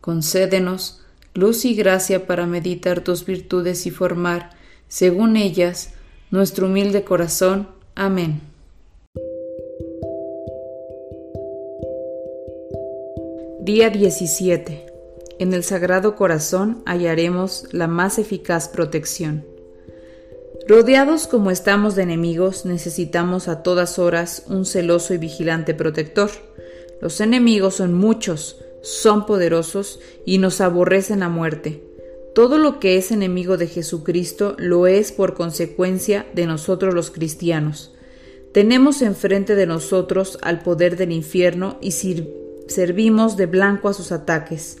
Concédenos luz y gracia para meditar tus virtudes y formar, según ellas, nuestro humilde corazón. Amén. Día 17. En el Sagrado Corazón hallaremos la más eficaz protección. Rodeados como estamos de enemigos, necesitamos a todas horas un celoso y vigilante protector. Los enemigos son muchos, son poderosos y nos aborrecen a muerte. Todo lo que es enemigo de Jesucristo lo es por consecuencia de nosotros los cristianos. Tenemos enfrente de nosotros al poder del infierno y servimos de blanco a sus ataques.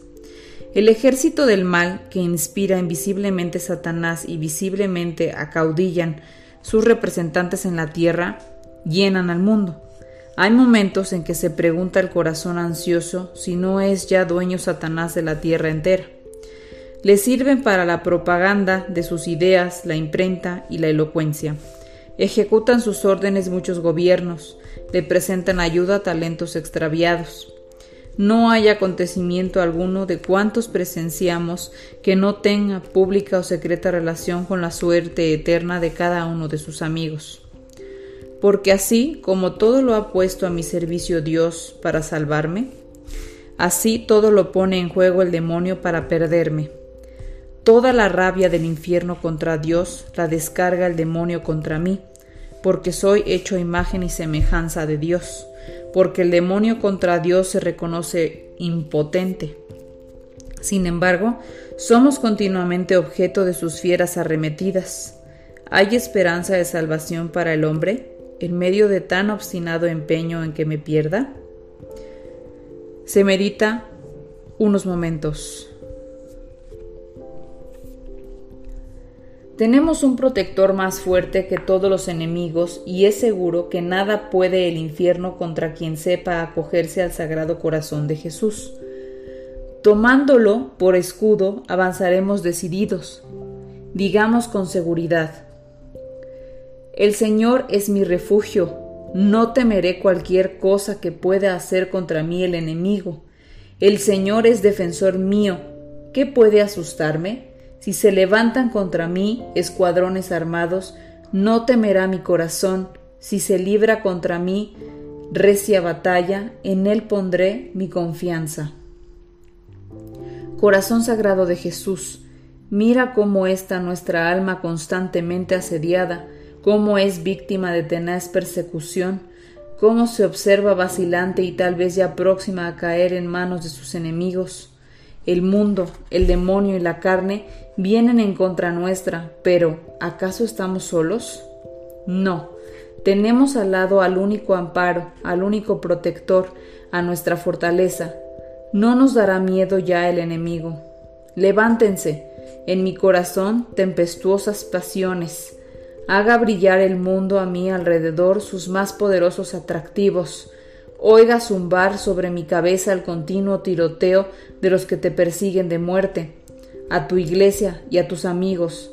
El ejército del mal que inspira invisiblemente Satanás y visiblemente acaudillan sus representantes en la tierra, llenan al mundo. Hay momentos en que se pregunta el corazón ansioso si no es ya dueño Satanás de la tierra entera. Le sirven para la propaganda de sus ideas, la imprenta y la elocuencia. Ejecutan sus órdenes muchos gobiernos, le presentan ayuda a talentos extraviados. No hay acontecimiento alguno de cuantos presenciamos que no tenga pública o secreta relación con la suerte eterna de cada uno de sus amigos porque así como todo lo ha puesto a mi servicio Dios para salvarme, así todo lo pone en juego el demonio para perderme. Toda la rabia del infierno contra Dios la descarga el demonio contra mí, porque soy hecho imagen y semejanza de Dios, porque el demonio contra Dios se reconoce impotente. Sin embargo, somos continuamente objeto de sus fieras arremetidas. ¿Hay esperanza de salvación para el hombre? En medio de tan obstinado empeño en que me pierda? Se medita unos momentos. Tenemos un protector más fuerte que todos los enemigos y es seguro que nada puede el infierno contra quien sepa acogerse al Sagrado Corazón de Jesús. Tomándolo por escudo, avanzaremos decididos. Digamos con seguridad, el Señor es mi refugio, no temeré cualquier cosa que pueda hacer contra mí el enemigo. El Señor es defensor mío. ¿Qué puede asustarme? Si se levantan contra mí escuadrones armados, no temerá mi corazón. Si se libra contra mí recia batalla, en él pondré mi confianza. Corazón sagrado de Jesús, mira cómo está nuestra alma constantemente asediada, cómo es víctima de tenaz persecución, cómo se observa vacilante y tal vez ya próxima a caer en manos de sus enemigos. El mundo, el demonio y la carne vienen en contra nuestra, pero ¿acaso estamos solos? No, tenemos al lado al único amparo, al único protector, a nuestra fortaleza. No nos dará miedo ya el enemigo. Levántense, en mi corazón tempestuosas pasiones, haga brillar el mundo a mi alrededor sus más poderosos atractivos, oiga zumbar sobre mi cabeza el continuo tiroteo de los que te persiguen de muerte, a tu iglesia y a tus amigos.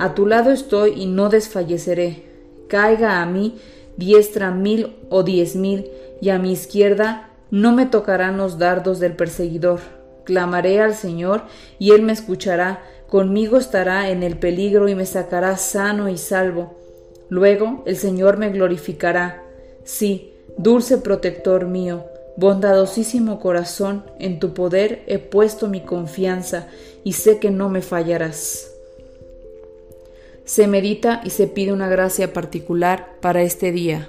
A tu lado estoy y no desfalleceré. Caiga a mí diestra mil o diez mil, y a mi izquierda no me tocarán los dardos del perseguidor. Clamaré al Señor y Él me escuchará, conmigo estará en el peligro y me sacará sano y salvo. Luego el Señor me glorificará. Sí, dulce protector mío, bondadosísimo corazón, en tu poder he puesto mi confianza y sé que no me fallarás. Se medita y se pide una gracia particular para este día.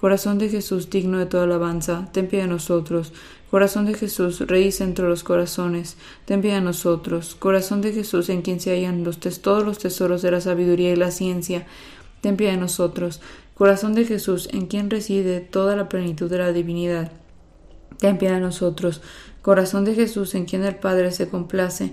Corazón de Jesús, digno de toda alabanza, ten piedad de nosotros. Corazón de Jesús, Rey entre los corazones, ten piedad de nosotros. Corazón de Jesús, en quien se hallan los todos los tesoros de la sabiduría y la ciencia, ten piedad de nosotros. Corazón de Jesús, en quien reside toda la plenitud de la divinidad, ten piedad de nosotros. Corazón de Jesús, en quien el Padre se complace,